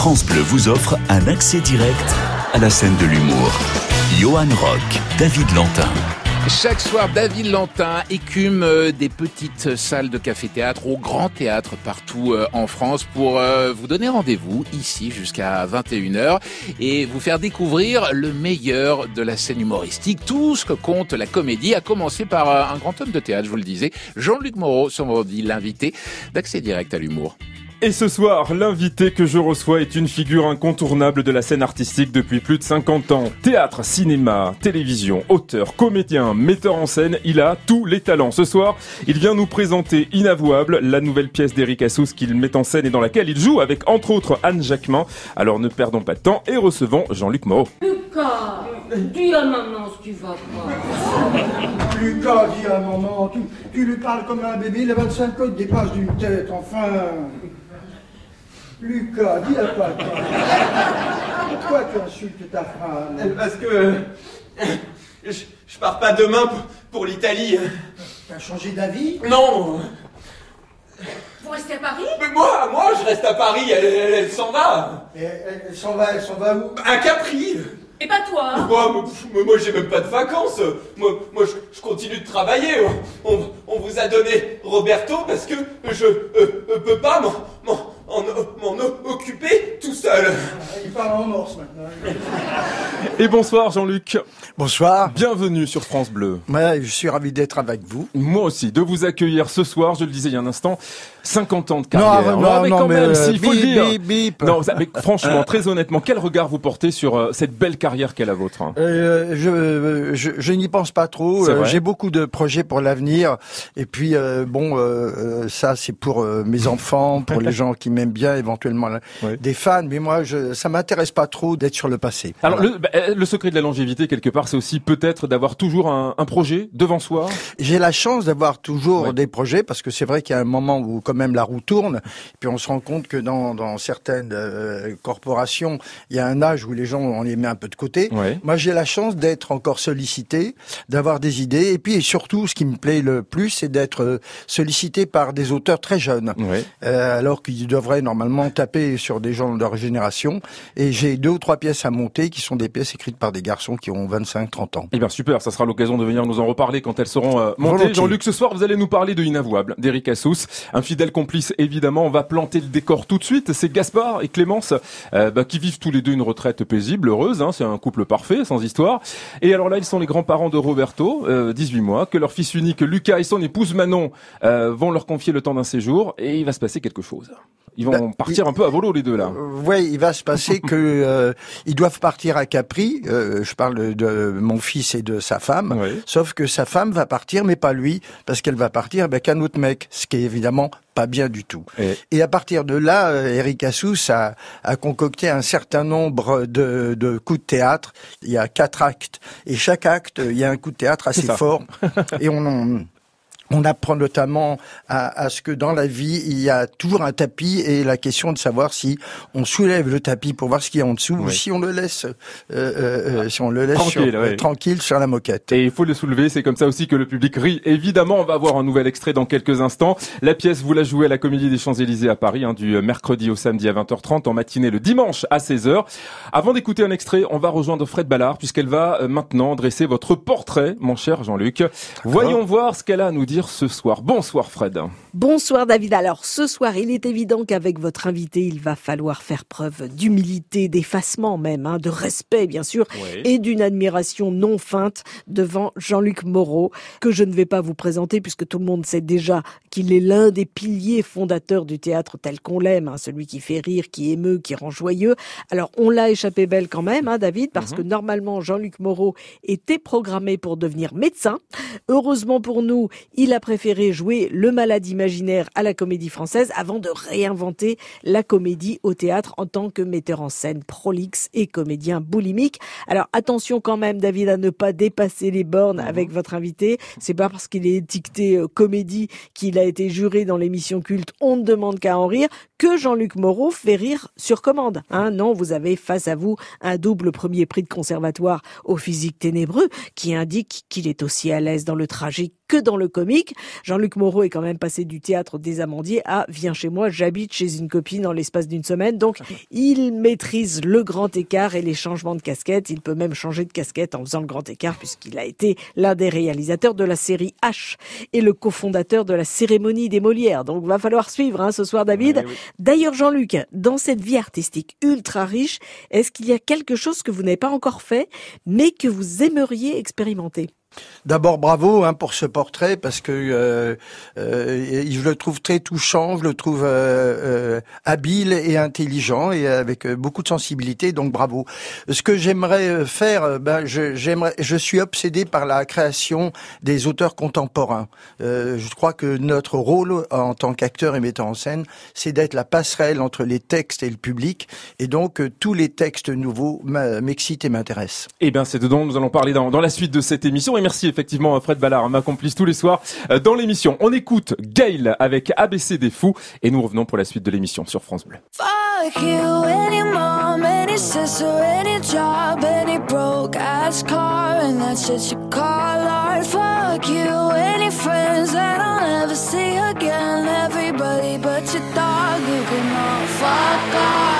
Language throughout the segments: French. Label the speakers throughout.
Speaker 1: France Bleu vous offre un accès direct à la scène de l'humour. Johan Rock, David Lantin.
Speaker 2: Chaque soir, David Lantin écume euh, des petites salles de café-théâtre au grand théâtre partout euh, en France pour euh, vous donner rendez-vous ici jusqu'à 21h et vous faire découvrir le meilleur de la scène humoristique, tout ce que compte la comédie, à commencer par un grand homme de théâtre, je vous le disais, Jean-Luc Moreau, son l'invité d'accès direct à l'humour.
Speaker 3: Et ce soir, l'invité que je reçois est une figure incontournable de la scène artistique depuis plus de 50 ans. Théâtre, cinéma, télévision, auteur, comédien, metteur en scène, il a tous les talents. Ce soir, il vient nous présenter Inavouable, la nouvelle pièce d'Eric Assous qu'il met en scène et dans laquelle il joue avec entre autres Anne Jacquemin. Alors ne perdons pas de temps et recevons Jean-Luc Moreau.
Speaker 4: Lucas, dis à maman ce qui va pas.
Speaker 5: Lucas, dis à maman, tu, tu lui parles comme un bébé, il a 25 codes dépassent d'une tête, enfin. Lucas, dis à papa. Pourquoi tu insultes ta femme
Speaker 6: Parce que je, je pars pas demain pour, pour l'Italie.
Speaker 5: T'as changé d'avis
Speaker 6: Non.
Speaker 4: Vous restez à Paris
Speaker 6: Mais moi, moi, je reste à Paris, elle, elle- elle s'en va.
Speaker 5: Et Elle, elle s'en va, elle s'en va où
Speaker 6: Un Capri.
Speaker 4: Et pas toi hein.
Speaker 6: Moi, moi, j'ai même pas de vacances. Moi, moi je, je continue de travailler. On, on vous a donné Roberto parce que je euh, euh, peux pas m'en- m'en en- m'en occuper tout seul
Speaker 5: Il parle en morse maintenant.
Speaker 3: Et bonsoir Jean-Luc.
Speaker 7: Bonsoir.
Speaker 3: Bienvenue sur France Bleu.
Speaker 7: Ouais, je suis ravi d'être avec vous.
Speaker 3: Moi aussi, de vous accueillir ce soir, je le disais il y a un instant, 50 ans de carrière.
Speaker 7: non, non,
Speaker 3: mais quand même,
Speaker 7: euh,
Speaker 3: si, il faut le dire.
Speaker 7: bip, bip.
Speaker 3: Non, ça- mais franchement, très honnêtement, quel regard vous portez sur euh, cette belle carrière qu'est la vôtre hein?
Speaker 7: Euh, je je, je n'y pense pas trop.
Speaker 3: C'est
Speaker 7: Euh,
Speaker 3: vrai
Speaker 7: J'ai beaucoup de projets pour l'avenir. Et puis euh, bon, euh, euh, ça c'est pour euh, mes enfants, pour les gens qui m'aiment bien, éventuellement
Speaker 3: Ouais.
Speaker 7: des fans. Mais moi, je, ça m'intéresse pas trop d'être sur le passé.
Speaker 3: Alors
Speaker 7: Voilà.
Speaker 3: le, bah, euh, le secret de la longévité quelque part, c'est aussi peut-être d'avoir toujours un, un projet devant soi?
Speaker 7: J'ai la chance d'avoir toujours
Speaker 3: Ouais.
Speaker 7: des projets parce que c'est vrai qu'il y a un moment où quand même la roue tourne. Puis on se rend compte que dans, dans certaines euh, corporations, il y a un âge où les gens on les met un peu de côté.
Speaker 3: Ouais.
Speaker 7: Moi, j'ai la chance d'être encore sollicité, d'avoir des idées, et puis et surtout, ce qui me plaît le plus, c'est d'être euh, sollicité par des auteurs très jeunes,
Speaker 3: Ouais.
Speaker 7: euh, alors qu'ils devraient normalement taper sur des gens de leur génération. Et j'ai deux ou trois pièces à monter qui sont des pièces écrites par des garçons qui ont 25-30 ans.
Speaker 3: Eh bien super, ça sera l'occasion de venir nous en reparler quand elles seront euh, montées. Jean-Luc, ce soir, vous allez nous parler de Inavouable, d'Eric Assous, un fidèle complice évidemment. On va planter le décor tout de suite. C'est Gaspard et Clémence euh, bah, qui vivent tous les deux une retraite paisible, heureuse. Hein, c'est un couple parfait, sans histoire. Et alors là, ils sont les grands-parents de Roberto, euh, 18 mois, que leur fils unique Lucas et son épouse Manon euh, vont leur confier le temps d'un séjour et il va se passer quelque chose. Ils vont
Speaker 7: Bah,
Speaker 3: partir un peu à volo les deux là.
Speaker 7: Oui, il va se passer que euh, ils doivent partir à Capri. euh, je parle de mon fils et de sa femme.
Speaker 3: Ouais.
Speaker 7: Sauf que sa femme va partir, mais pas lui, parce qu'elle va partir avec un autre mec, ce qui est évidemment pas bien du tout.
Speaker 3: Et-
Speaker 7: Et à partir de là, euh, Eric Assous a, a concocté un certain nombre de, de coups de théâtre. Il y a quatre actes, et chaque acte, il y a un coup de théâtre assez fort. et on en- on apprend notamment à, à ce que dans la vie, il y a toujours un tapis et la question de savoir si on soulève le tapis pour voir ce qu'il y a en dessous ou si on le laisse, euh, euh, euh, si on le laisse
Speaker 3: Tranquille,
Speaker 7: sur-
Speaker 3: ouais.
Speaker 7: tranquille sur la moquette.
Speaker 3: Et il faut le soulever, c'est comme ça aussi que le public rit. Évidemment, on va avoir un nouvel extrait dans quelques instants. La pièce, vous la jouez à la Comédie des Champs-Élysées à Paris, hein, du mercredi au samedi à 20h30, en matinée le dimanche à 16h. Avant d'écouter un extrait, on va rejoindre Fred Ballard, puisqu'elle va maintenant dresser votre portrait, mon cher Jean-Luc. Voyons voir ce qu'elle a à nous dire ce soir. Bonsoir Fred.
Speaker 8: Bonsoir David. Alors ce soir, il est évident qu'avec votre invité, il va falloir faire preuve d'humilité, d'effacement même, hein, de respect bien sûr,
Speaker 3: Oui.
Speaker 8: et d'une admiration non feinte devant Jean-Luc Moreau, que je ne vais pas vous présenter puisque tout le monde sait déjà qu'il est l'un des piliers fondateurs du théâtre tel qu'on l'aime, hein, celui qui fait rire, qui émeut, qui rend joyeux. Alors on l'a échappé belle quand même, hein, David, parce que normalement Jean-Luc Moreau était programmé pour devenir médecin. Heureusement pour nous, il a préféré jouer le malade imaginaire à la comédie française avant de réinventer la comédie au théâtre en tant que metteur en scène prolixe et comédien boulimique. Alors attention quand même, David, à ne pas dépasser les bornes avec votre invité. C'est pas parce qu'il est étiqueté euh, comédie qu'il a été juré dans l'émission culte On ne demande qu'à en rire que Jean-Luc Moreau fait rire sur commande. Hein, non, vous avez face à vous un double premier prix de conservatoire au physique ténébreux qui indique qu'il est aussi à l'aise dans le tragique que dans le comique. Public. Jean-Luc Moreau est quand même passé du théâtre des Amandiers à Viens chez moi, j'habite chez une copine dans l'espace d'une semaine. Donc, il maîtrise le grand écart et les changements de casquette. Il peut même changer de casquette en faisant le grand écart puisqu'il a été l'un des réalisateurs de la série H et le cofondateur de la cérémonie des Molières. Donc, va falloir suivre hein, ce soir, David. D'ailleurs, Jean-Luc, dans cette vie artistique ultra riche, est-ce qu'il y a quelque chose que vous n'avez pas encore fait, mais que vous aimeriez expérimenter?
Speaker 9: D'abord bravo hein, pour ce portrait parce que euh, euh, je le trouve très touchant, je le trouve euh, habile et intelligent et avec beaucoup de sensibilité. Donc bravo. Ce que j'aimerais faire, ben je, suis obsédé par la création des auteurs contemporains. je crois que notre rôle en tant qu'acteur et metteur en scène, c'est d'être la passerelle entre les textes et le public. Et donc tous les textes nouveaux m'excitent et m'intéressent.
Speaker 10: Eh bien, c'est dedans nous allons parler dans la suite de cette émission merci effectivement à Fred Ballard, ma complice tous les soirs euh, dans l'émission. On écoute Gail avec ABC des fous et nous revenons pour la suite de l'émission sur France Bleu. Fuck you, any mom, any sister, any job, any broke ass car, and that's shit you call art. Fuck you, any friends that I'll never see again, everybody but your dog, you can all fuck off.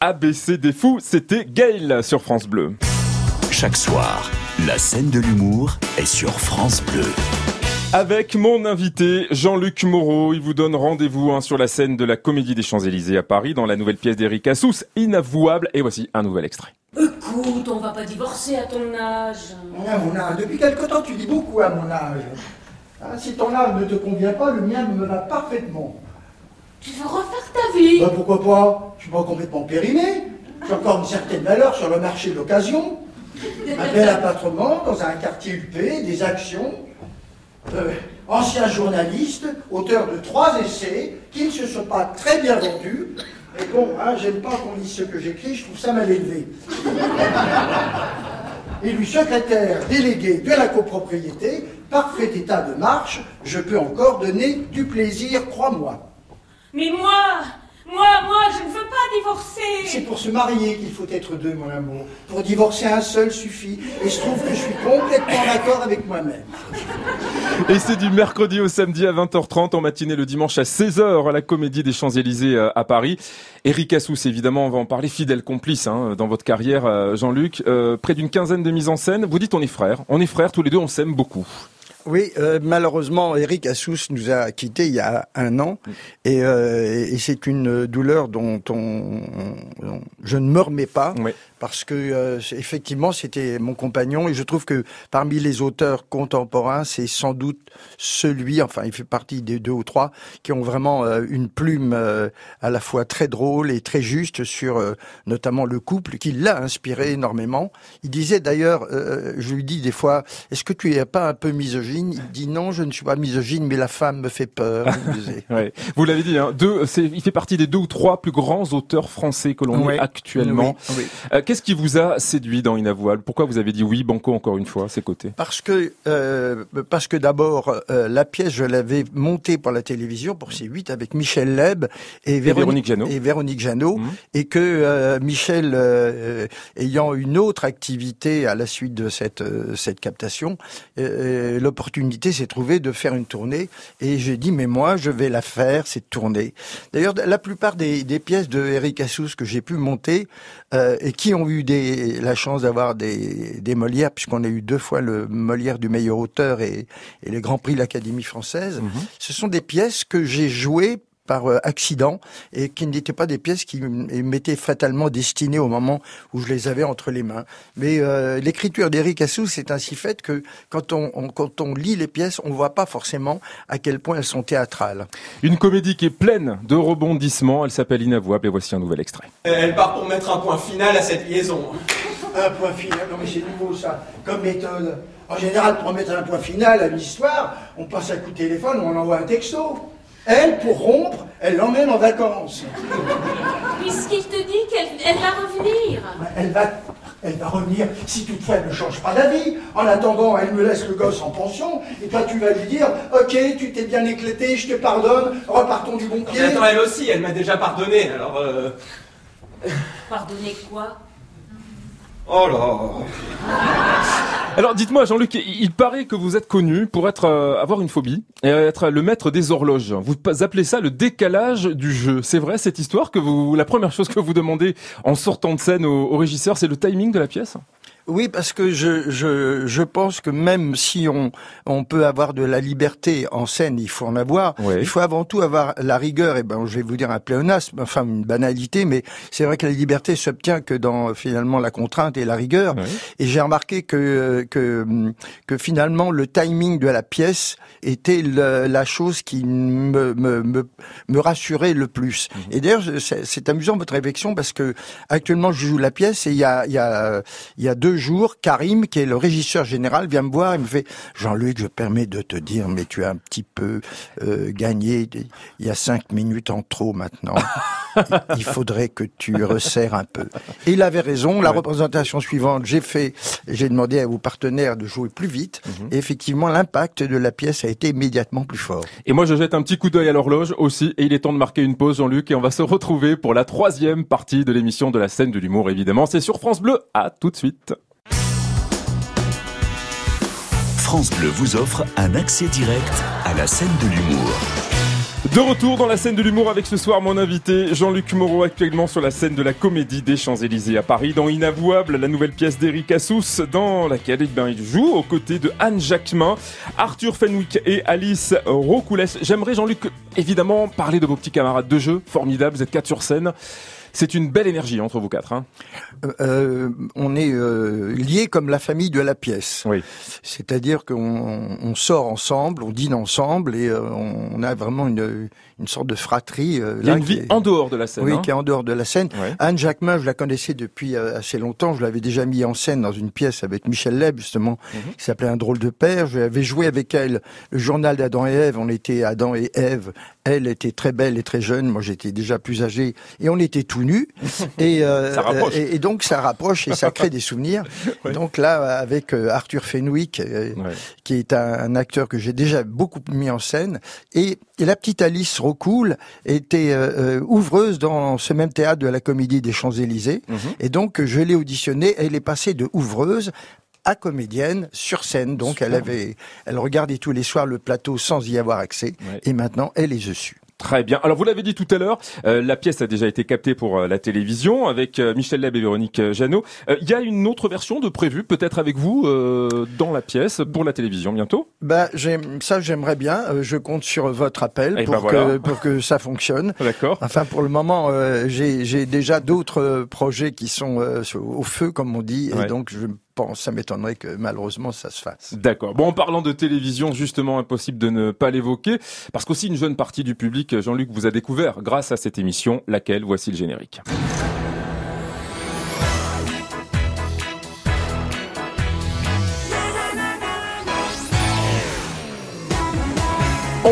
Speaker 10: ABC des fous, c'était Gail sur France Bleu.
Speaker 1: Chaque soir, la scène de l'humour est sur France Bleu.
Speaker 10: Avec mon invité Jean-Luc Moreau, il vous donne rendez-vous hein, sur la scène de la Comédie des Champs-Élysées à Paris dans la nouvelle pièce d'Eric Assous, Inavouable. Et voici un nouvel extrait.
Speaker 4: Écoute, on va pas divorcer à ton âge.
Speaker 7: À mon âge, depuis quelque temps tu dis beaucoup à mon âge. Ah, si ton âge ne te convient pas, le mien me va parfaitement.
Speaker 4: Tu veux refaire ta vie?
Speaker 7: Bah, Pourquoi pas? Je suis pas complètement périmé. J'ai encore une certaine valeur sur le marché de l'occasion. Un bel appartement dans un quartier huppé, des actions. Euh, ancien journaliste, auteur de trois essais qui ne se sont pas très bien vendus. Et bon, hein, j'aime pas qu'on lise ce que j'écris, je trouve ça mal élevé. Élu secrétaire délégué de la copropriété, parfait état de marche, je peux encore donner du plaisir, crois-moi.
Speaker 4: Mais moi, Moi, moi, je ne veux pas divorcer.
Speaker 5: C'est pour se marier qu'il faut être deux, mon amour. Pour divorcer un seul suffit. Et je trouve que je suis complètement d'accord avec moi-même.
Speaker 3: Et c'est du mercredi au samedi à 20h30, en matinée le dimanche à 16h à la Comédie des Champs-Élysées euh, à Paris. Eric Assous, évidemment, on va en parler, fidèle complice hein, dans votre carrière, euh, Jean-Luc. Euh, près d'une quinzaine de mises en scène. Vous dites on est frères. On est frères, tous les deux, on s'aime beaucoup.
Speaker 7: Oui, euh, malheureusement, Eric Assous nous a quittés il y a un an, et, euh, et c'est une douleur dont on, on- je ne me remets pas,
Speaker 3: Oui.
Speaker 7: Parce que euh, effectivement, c'était mon compagnon, et je trouve que parmi les auteurs contemporains, c'est sans doute celui, enfin, il fait partie des deux ou trois qui ont vraiment euh, une plume euh, à la fois très drôle et très juste sur euh, notamment le couple, qui l'a inspiré énormément. Il disait d'ailleurs, euh, je lui dis des fois, est-ce que tu es pas un peu misogyne? Il dit non, je ne suis pas misogyne, mais la femme me fait peur.
Speaker 3: Ouais. Vous l'avez dit, hein, deux, c'est, il fait partie des deux ou trois plus grands auteurs français que l'on
Speaker 7: Oui.
Speaker 3: actuellement.
Speaker 7: Oui, oui.
Speaker 3: Qu'est-ce qui vous a séduit dans Inavouable? Pourquoi vous avez dit oui, Banco, encore une fois, à ses côtés?
Speaker 7: Parce que euh, parce que d'abord euh, la pièce je l'avais montée pour la télévision pour C8 avec Michel Leb et,
Speaker 3: Véronique
Speaker 7: et Véronique Jeannot
Speaker 3: Mhm.
Speaker 7: et que euh, Michel ayant une autre activité à la suite de cette cette captation l'opportunité s'est trouvée de faire une tournée. Et j'ai dit mais moi je vais la faire cette tournée. D'ailleurs la plupart des, des pièces de Eric Assous que j'ai pu monter et qui ont eu des, la chance d'avoir des, des Molières, puisqu'on a eu deux fois le Molière du meilleur auteur et, et le Grand Prix de l'Académie française. Ce sont des pièces que j'ai jouées par euh, accident et qui n'étaient pas des pièces qui m'étaient fatalement destinées au moment où je les avais entre les mains. Mais euh, l'écriture d'Éric Assou c'est ainsi faite que quand on, on- quand on lit les pièces, on voit pas forcément à quel point elles sont théâtrales.
Speaker 3: Une comédie qui est pleine de rebondissements. Elle s'appelle Inavouable et voici un nouvel extrait.
Speaker 6: Elle part pour mettre un point final à cette liaison.
Speaker 5: Un point final, non mais c'est nouveau ça, comme méthode. En général, pour mettre un point final à l'histoire, on passe un coup de téléphone ou on envoie un texto. Elle, pour rompre, elle l'emmène en vacances.
Speaker 4: Puisqu'il te dit qu'elle elle va revenir.
Speaker 5: Elle va, elle va revenir si toutefois elle ne change pas d'avis. En attendant, elle me laisse le gosse en pension. Et toi, tu vas lui dire, ok, tu t'es bien éclaté, je te pardonne, repartons du bon pied.
Speaker 6: Mais attends, elle aussi, elle m'a déjà pardonné, alors euh...
Speaker 4: Pardonnez quoi?
Speaker 6: Oh là
Speaker 3: Alors dites-moi Jean-Luc, il paraît que vous êtes connu pour être euh, avoir une phobie et être le maître des horloges. Vous appelez ça le décalage du jeu. C'est vrai cette histoire que vous la première chose que vous demandez en sortant de scène au régisseur, c'est le timing de la pièce?
Speaker 7: Oui, parce que je, je, je pense que même si on, on peut avoir de la liberté en scène, il faut en avoir.
Speaker 3: Ouais.
Speaker 7: Il faut avant tout avoir la rigueur. Et ben, je vais vous dire un pléonasme, enfin une banalité, mais c'est vrai que la liberté s'obtient que dans finalement la contrainte et la rigueur.
Speaker 3: Ouais.
Speaker 7: Et j'ai remarqué que, que que finalement le timing de la pièce était le- la chose qui me me, me, me rassurait le plus. Et d'ailleurs, c'est amusant votre réflexion parce que actuellement je joue la pièce et il y a il y a il y a deux jours, Karim, qui est le régisseur général, vient me voir et me fait Jean-Luc, je permets de te dire, mais tu as un petit peu euh, gagné. Il y a cinq minutes en trop maintenant. il faudrait que tu resserres un peu. Et il avait raison. La
Speaker 3: Ouais.
Speaker 7: représentation suivante, j'ai fait, j'ai demandé à vos partenaires de jouer plus vite. Et effectivement, l'impact de la pièce a été immédiatement plus fort.
Speaker 3: Et moi, je jette un petit coup d'œil à l'horloge aussi. Et il est temps de marquer une pause, Jean-Luc. Et on va se retrouver pour la troisième partie de l'émission de la scène de l'humour, évidemment. C'est sur France Bleu. À tout de suite.
Speaker 1: France Bleu vous offre un accès direct à la scène de l'humour.
Speaker 3: De retour dans la scène de l'humour avec ce soir mon invité Jean-Luc Moreau actuellement sur la scène de la comédie des Champs-Élysées à Paris dans Inavouable, la nouvelle pièce d'Eric Assous dans laquelle eh il joue aux côtés de Anne Jacquemin, Arthur Fenwick et Alice Rocoulès. J'aimerais Jean-Luc évidemment parler de vos petits camarades de jeu, formidables, vous êtes quatre sur scène. C'est une belle énergie entre vous quatre. Hein.
Speaker 7: Euh, euh, on est euh, liés comme la famille de la pièce.
Speaker 3: Oui.
Speaker 7: C'est-à-dire qu'on on sort ensemble, on dîne ensemble et euh, on a vraiment une, une sorte de fratrie.
Speaker 3: Il y a une vie
Speaker 7: est-
Speaker 3: en dehors de la scène.
Speaker 7: Oui,
Speaker 3: hein.
Speaker 7: qui est en dehors de la scène.
Speaker 3: Ouais.
Speaker 7: Anne Jacquemin, je la connaissais depuis assez longtemps. Je l'avais déjà mis en scène dans une pièce avec Michel Leb, justement,
Speaker 3: Mhm.
Speaker 7: qui s'appelait Un drôle de père. J'avais joué avec elle le journal d'Adam et Ève. On était Adam et Ève. Elle était très belle et très jeune. Moi, j'étais déjà plus âgé. Et on était tout nus. et, euh,
Speaker 3: Ça rapproche.
Speaker 7: et, et donc, ça rapproche et ça crée des souvenirs. Donc là, avec euh, Arthur Fenwick, euh,
Speaker 3: Ouais.
Speaker 7: qui est un, un acteur que j'ai déjà beaucoup mis en scène, et Et la petite Alice Rocoul était euh, ouvreuse dans ce même théâtre de la Comédie des Champs-Élysées.
Speaker 3: Mhm.
Speaker 7: Et donc, je l'ai auditionnée. Elle est passée de ouvreuse à comédienne sur scène. Donc, elle avait, elle regardait tous les soirs le plateau sans y avoir accès.
Speaker 3: Ouais.
Speaker 7: Et maintenant, elle est dessus.
Speaker 3: Très bien. Alors vous l'avez dit tout à l'heure, euh, la pièce a déjà été captée pour euh, la télévision avec euh, Michel Leb et Véronique Jeannot. Il y a une autre version de prévue, peut-être avec vous, dans la pièce pour la télévision bientôt?
Speaker 7: Bah, j'aime, ça, j'aimerais bien. Je compte sur votre appel
Speaker 3: Eh
Speaker 7: pour,
Speaker 3: ben voilà.
Speaker 7: pour que ça fonctionne.
Speaker 3: D'accord.
Speaker 7: Enfin, pour le moment, j'ai déjà d'autres projets qui sont au feu, comme on dit,
Speaker 3: Ouais.
Speaker 7: et donc je pense, ça m'étonnerait que malheureusement ça se fasse.
Speaker 3: D'accord. Bon, en parlant de télévision, justement, impossible de ne pas l'évoquer, parce qu'aussi une jeune partie du public, Jean-Luc, vous a découvert grâce à cette émission, laquelle voici le générique.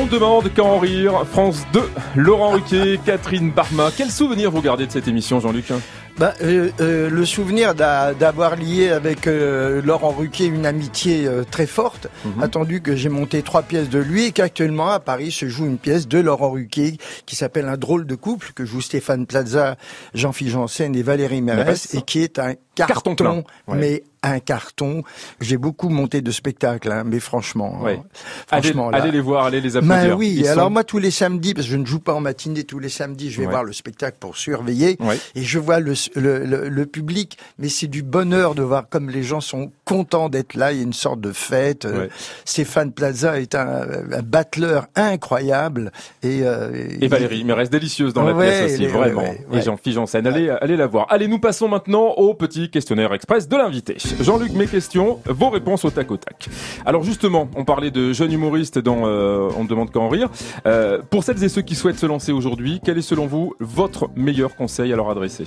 Speaker 3: On demande qu'à en rire, France 2, Laurent Ruquier, Catherine Barma. Quel souvenir vous gardez de cette émission, Jean-Luc?
Speaker 7: Bah, euh, euh, le souvenir d'a- d'avoir lié avec euh, Laurent Ruquier une amitié euh, très forte,
Speaker 3: Mhm.
Speaker 7: attendu que j'ai monté trois pièces de lui et qu'actuellement à Paris se joue une pièce de Laurent Ruquier qui s'appelle Un drôle de couple que joue Stéphane Plaza, Jean-Philippe Janssen et Valérie Mérès
Speaker 3: Mérès.
Speaker 7: et qui est un
Speaker 3: Carton
Speaker 7: carton,
Speaker 3: plein. Ouais.
Speaker 7: mais un carton. J'ai beaucoup monté de spectacles, hein, mais franchement, hein,
Speaker 3: Allez,
Speaker 7: franchement là.
Speaker 3: allez les voir, allez les applaudir.
Speaker 7: Ben oui,
Speaker 3: Ils
Speaker 7: alors
Speaker 3: sont-
Speaker 7: moi tous les samedis, parce que je ne joue pas en matinée, tous les samedis, je vais voir le spectacle pour surveiller. Et je vois le, le, le- le public, mais c'est du bonheur de voir comme les gens sont contents d'être là. Il y a une sorte de fête. Stéphane Plaza est un, un battleur incroyable. Et, euh,
Speaker 3: Et Valérie, mais reste délicieuse dans la
Speaker 7: Ouais,
Speaker 3: pièce aussi,
Speaker 7: est-
Speaker 3: vraiment.
Speaker 7: ouais, ouais,
Speaker 3: Et. Jean-Philippe Janssen, allez, allez la voir. Allez, nous passons maintenant au petit questionnaire express de l'invité. Jean-Luc, mes questions, vos réponses au tac au tac. Alors justement, on parlait de jeunes humoristes dans euh, On ne demande qu'à en rire. Euh, pour celles et ceux qui souhaitent se lancer aujourd'hui, quel est selon vous votre meilleur conseil à leur adresser?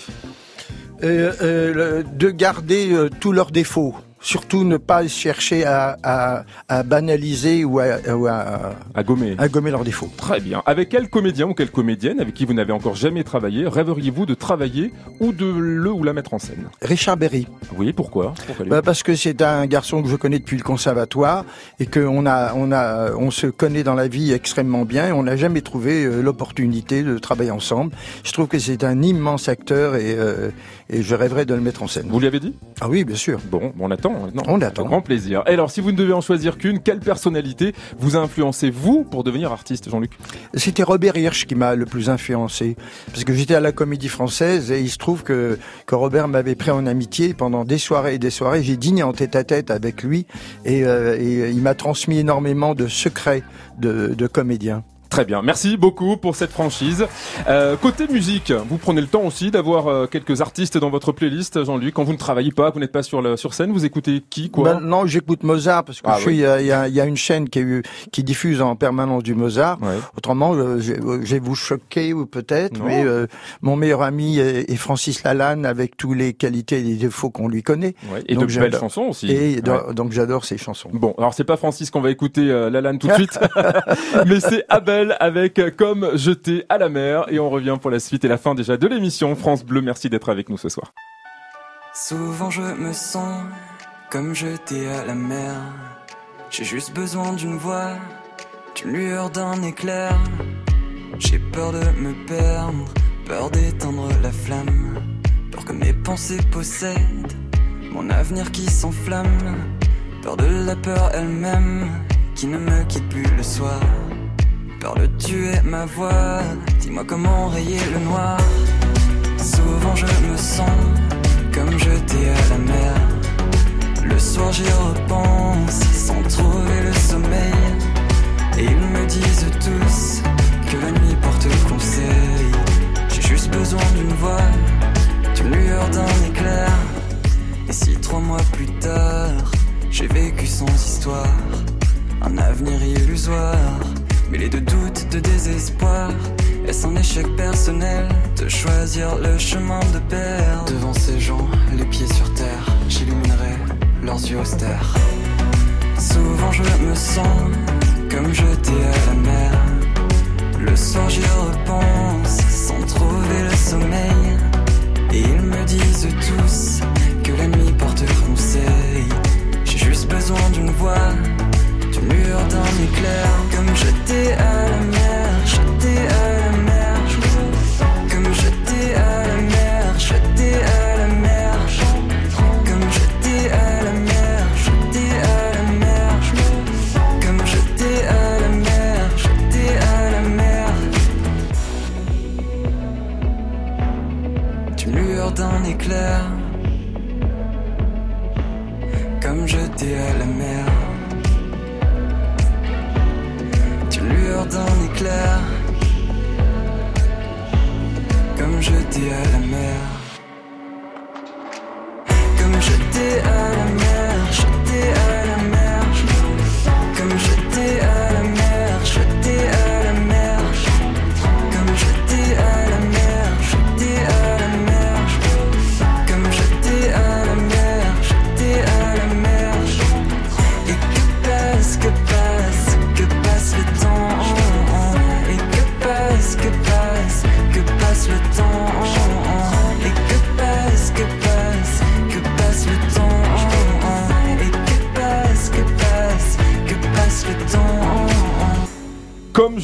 Speaker 7: Euh, de garder tous leurs défauts. Surtout ne pas chercher à, à, à banaliser ou à, ou à,
Speaker 3: À gommer.
Speaker 7: à gommer leurs défauts.
Speaker 3: Très bien. Avec quel comédien ou quelle comédienne avec qui vous n'avez encore jamais travaillé rêveriez-vous de travailler ou de le ou la mettre en scène?
Speaker 7: Richard Berry.
Speaker 3: Oui, pourquoi,
Speaker 7: Bah parce que c'est un garçon que je connais depuis le conservatoire et qu'on a, on a, on se connaît dans la vie extrêmement bien et on n'a jamais trouvé euh, l'opportunité de travailler ensemble. Je trouve que c'est un immense acteur et, euh, et je rêverais de le mettre en scène.
Speaker 3: Vous lui avez dit?
Speaker 7: Ah oui, bien sûr.
Speaker 3: Bon, on attend maintenant.
Speaker 7: On
Speaker 3: Avec
Speaker 7: attend.
Speaker 3: grand plaisir. Et alors, si vous ne devez en choisir qu'une, quelle personnalité vous a influencé, vous, pour devenir artiste, Jean-Luc?
Speaker 7: C'était Robert Hirsch qui m'a le plus influencé parce que j'étais à la Comédie Française et il se trouve que que Robert m'avait pris en amitié pendant des soirées et des soirées. J'ai dîné en tête à tête avec lui et, euh, et il m'a transmis énormément de secrets de, de comédien.
Speaker 3: Très bien, merci beaucoup pour cette franchise. Euh, côté musique, vous prenez le temps aussi d'avoir euh, quelques artistes dans votre playlist, Jean-Luc. Quand vous ne travaillez pas, vous n'êtes pas sur, la, sur scène, vous écoutez qui, quoi?
Speaker 7: Ben, non, j'écoute Mozart parce que
Speaker 3: Ah
Speaker 7: suis, il y a- il y, y a une chaîne qui, eu- qui diffuse en permanence du Mozart.
Speaker 3: Ouais.
Speaker 7: Autrement, euh, je, vais vous choquer ou peut-être, mais euh, mon meilleur ami est, est Francis Lalanne avec tous les qualités et les défauts qu'on lui connaît.
Speaker 3: Ouais. Et
Speaker 7: Donc,
Speaker 3: de belles chansons aussi.
Speaker 7: Et
Speaker 3: Ouais.
Speaker 7: do- donc j'adore ses chansons.
Speaker 3: Bon, alors c'est pas Francis qu'on va écouter euh, Lalanne tout de suite, mais c'est Abel avec Comme jeté à la mer et on revient pour la suite et la fin déjà de l'émission France Bleu. Merci d'être avec nous ce soir.
Speaker 11: Souvent je me sens comme jeté à la mer. J'ai juste besoin d'une voix, d'une lueur, d'un éclair. J'ai peur de me perdre, peur d'éteindre la flamme. Peur que mes pensées possèdent mon avenir qui s'enflamme. Peur de la peur elle-même qui ne me quitte plus le soir. Peur de tuer ma voix, dis-moi comment rayer le noir. Souvent je me sens comme jeté à la mer. Le soir j'y repense sans trouver le sommeil. Et ils me disent tous que la nuit porte conseil. J'ai juste besoin d'une voix, d'une lueur, d'un éclair. Et si trois mois plus tard, j'ai vécu sans histoire, un avenir illusoire, mêlé de doutes, de désespoir. Est-ce un échec personnel de choisir le chemin de perdre Devant ces gens, les pieds sur terre, j'illuminerai leurs yeux austères. Souvent je me sens comme jeté à la mer. Le soir j'y repense sans trouver le sommeil. Et ils me disent tous que la nuit porte conseil. J'ai juste besoin d'une voix, d'une lueur, d'un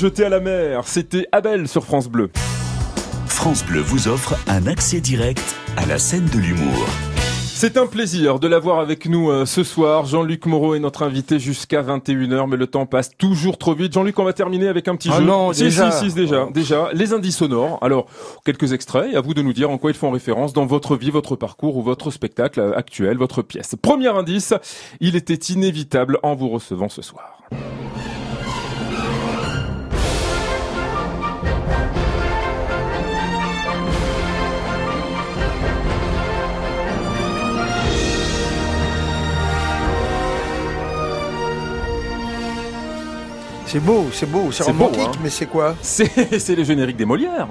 Speaker 11: jeté à la mer,
Speaker 3: c'était Abel sur France Bleu.
Speaker 1: France Bleu vous offre un accès direct à la scène de l'humour.
Speaker 3: C'est un plaisir de l'avoir avec nous euh, ce soir. Jean-Luc Moreau est notre invité jusqu'à 21h, mais le temps passe toujours trop vite. Jean-Luc, on va terminer avec un petit
Speaker 7: Ah
Speaker 3: jeu.
Speaker 7: non,
Speaker 3: si,
Speaker 7: déjà.
Speaker 3: si, si, déjà, déjà. Les indices sonores. Alors, quelques extraits, et à vous de nous dire en quoi ils font référence dans votre vie, votre parcours ou votre spectacle euh, actuel, votre pièce. Premier indice, il était inévitable en vous recevant ce soir.
Speaker 7: C'est beau, c'est beau, c'est
Speaker 3: C'est beau,
Speaker 7: romantique,
Speaker 3: hein.
Speaker 7: mais c'est quoi
Speaker 3: C'est les génériques des Molières.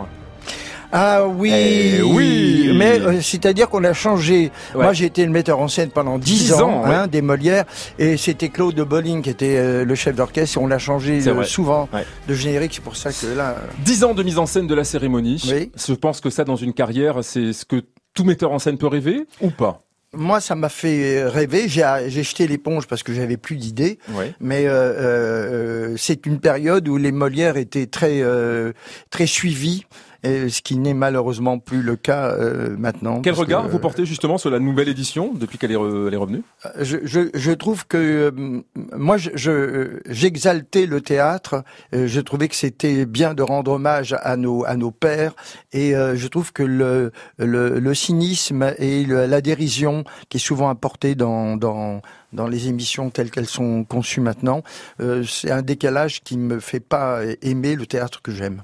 Speaker 7: Ah oui,
Speaker 3: Eh oui.
Speaker 7: mais euh, c'est-à-dire qu'on a changé.
Speaker 3: Ouais.
Speaker 7: Moi, j'ai été le metteur en scène pendant 10,
Speaker 3: 10
Speaker 7: ans,
Speaker 3: ans,
Speaker 7: hein, des Molières, et c'était Claude de Bolling qui était euh, le chef d'orchestre, et on l'a changé euh, souvent
Speaker 3: Ouais.
Speaker 7: de générique. C'est pour ça que là,
Speaker 3: Dix ans de mise en scène de la cérémonie.
Speaker 7: Oui.
Speaker 3: Je pense que ça, dans une carrière, c'est ce que tout metteur en scène peut rêver ou pas?
Speaker 7: Moi, ça m'a fait rêver. J'ai j'ai jeté l'éponge parce que j'avais plus d'idées. Mais euh, euh, c'est une période où les Molières étaient très euh, très suivis, et ce qui n'est malheureusement plus le cas euh, maintenant.
Speaker 3: Quel regard
Speaker 7: que,
Speaker 3: vous portez justement sur la nouvelle édition depuis qu'elle est, re- elle est revenue?
Speaker 7: Je, je, je trouve que euh, moi je- je- j'exaltais le théâtre. Euh, je trouvais que c'était bien de rendre hommage à nos à nos pères et euh, je trouve que le le, le cynisme et la dérision qui est souvent apportée dans dans dans les émissions telles qu'elles sont conçues maintenant, euh, c'est un décalage qui me fait pas aimer le théâtre que j'aime.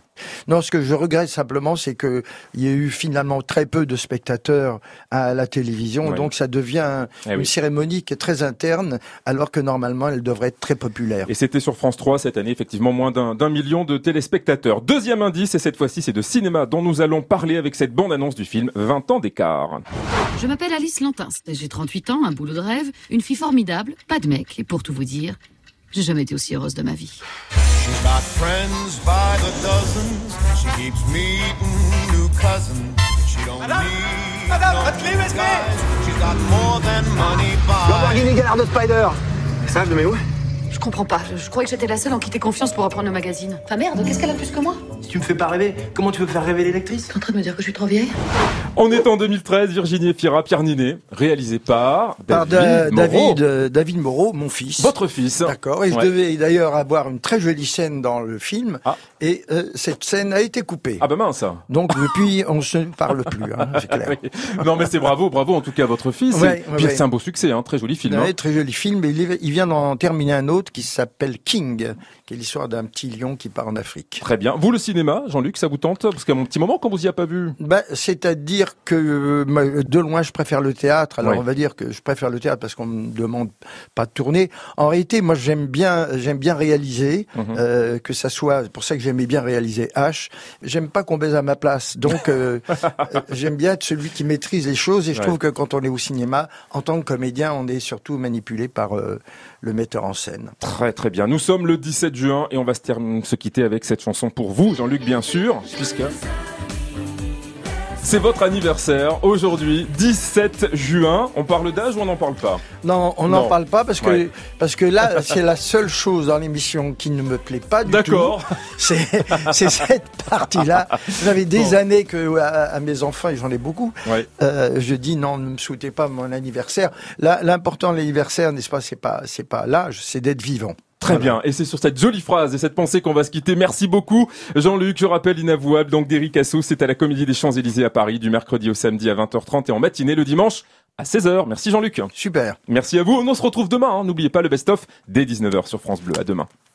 Speaker 7: Non, ce que je regrette simplement, c'est que il y a eu finalement très peu de spectateurs à la télévision,
Speaker 3: Ouais.
Speaker 7: donc ça devient
Speaker 3: Eh
Speaker 7: une
Speaker 3: oui.
Speaker 7: cérémonie qui est très interne, alors que normalement elle devrait être très populaire.
Speaker 3: Et c'était sur France 3 cette année, effectivement, moins d'un d'un million de téléspectateurs. Deuxième indice, et cette fois-ci c'est de cinéma dont nous allons parler avec cette bande-annonce du film 20 ans d'écart.
Speaker 12: Je m'appelle Alice Lantin, j'ai 38 ans, un boulot de rêve, une fille formidable, pas de mec, et pour tout vous dire, j'ai jamais été aussi heureuse de ma vie.
Speaker 13: She's got friends by the dozens. She keeps meeting new cousins. She don't need
Speaker 6: Madame,
Speaker 13: no
Speaker 6: votre clé USB.
Speaker 13: guys. She's got more than money by.
Speaker 14: Lamborghini Gallardo Spider. Ça, je le mets où
Speaker 12: Je comprends pas, je, je croyais que j'étais la seule en qui t'ait confiance pour reprendre le magazine. Enfin merde, qu'est-ce qu'elle a de plus que moi?
Speaker 14: Si tu me fais pas rêver, comment tu veux faire rêver l'électrice?
Speaker 12: T'es en train de me dire que je suis trop vieille?
Speaker 3: On est en 2013, Virginie Fira, Pierre Ninet, réalisé par
Speaker 7: Par
Speaker 3: David,
Speaker 7: Da-
Speaker 3: Moreau.
Speaker 7: David, euh, David Moreau, mon fils.
Speaker 3: Votre fils.
Speaker 7: D'accord. Et je
Speaker 3: Ouais.
Speaker 7: devais d'ailleurs avoir une très jolie scène dans le film.
Speaker 3: Ah.
Speaker 7: Et euh, cette scène a été coupée.
Speaker 3: Ah bah mince.
Speaker 7: Donc depuis, on se parle plus. Hein, c'est clair.
Speaker 3: Oui. Non mais c'est bravo, bravo en tout cas à votre fils.
Speaker 7: Ouais,
Speaker 3: puis c'est un beau succès, hein, très joli film. hein.
Speaker 7: Très joli film. Et il, il vient d'en terminer un autre qui s'appelle King, qui est l'histoire d'un petit lion qui part en Afrique.
Speaker 3: Très bien. Vous le cinéma, Jean-Luc, ça vous tente Parce qu'à mon petit moment, quand vous y a pas vu.
Speaker 7: Bah, c'est-à-dire que euh, de loin, je préfère le théâtre. Alors,
Speaker 3: Oui.
Speaker 7: on va dire que je préfère le théâtre parce qu'on me demande pas de tourner. En réalité, moi, j'aime bien, j'aime bien réaliser,
Speaker 3: Mhm.
Speaker 7: euh, que ça soit. C'est pour ça que j'aimais bien réaliser H. J'aime pas qu'on baise à ma place. Donc, euh, euh, j'aime bien être celui qui maîtrise les choses. Et je
Speaker 3: Ouais.
Speaker 7: trouve que quand on est au cinéma, en tant que comédien, on est surtout manipulé par euh, le metteur en scène.
Speaker 3: Très très bien. Nous sommes le 17 juin et on va se, se quitter avec cette chanson pour vous, Jean-Luc, bien sûr, puisque c'est votre anniversaire aujourd'hui, 17 juin. On parle d'âge ou on n'en parle pas
Speaker 7: Non, on n'en parle pas parce que
Speaker 3: Ouais.
Speaker 7: parce que là, c'est la seule chose dans l'émission qui ne me plaît pas du tout.
Speaker 3: D'accord.
Speaker 7: C'est cette partie-là. J'avais des
Speaker 3: Bon.
Speaker 7: années que à, à mes enfants, et j'en ai beaucoup,
Speaker 3: Ouais.
Speaker 7: euh, je dis non, ne me souhaitez pas mon anniversaire. L'important de l'anniversaire, n'est-ce pas, c'est pas c'est pas l'âge, c'est d'être vivant.
Speaker 3: Très bien. Et c'est sur cette jolie phrase et cette pensée qu'on va se quitter. Merci beaucoup, Jean-Luc. Je rappelle inavouable. Donc, d'Eric Assou, c'est à la Comédie des Champs-Élysées à Paris, du mercredi au samedi à 20h30 et en matinée le dimanche à 16h. Merci Jean-Luc.
Speaker 7: Super.
Speaker 3: Merci à vous. On se retrouve demain. hein. N'oubliez pas le best-of dès 19h sur France Bleu. À demain.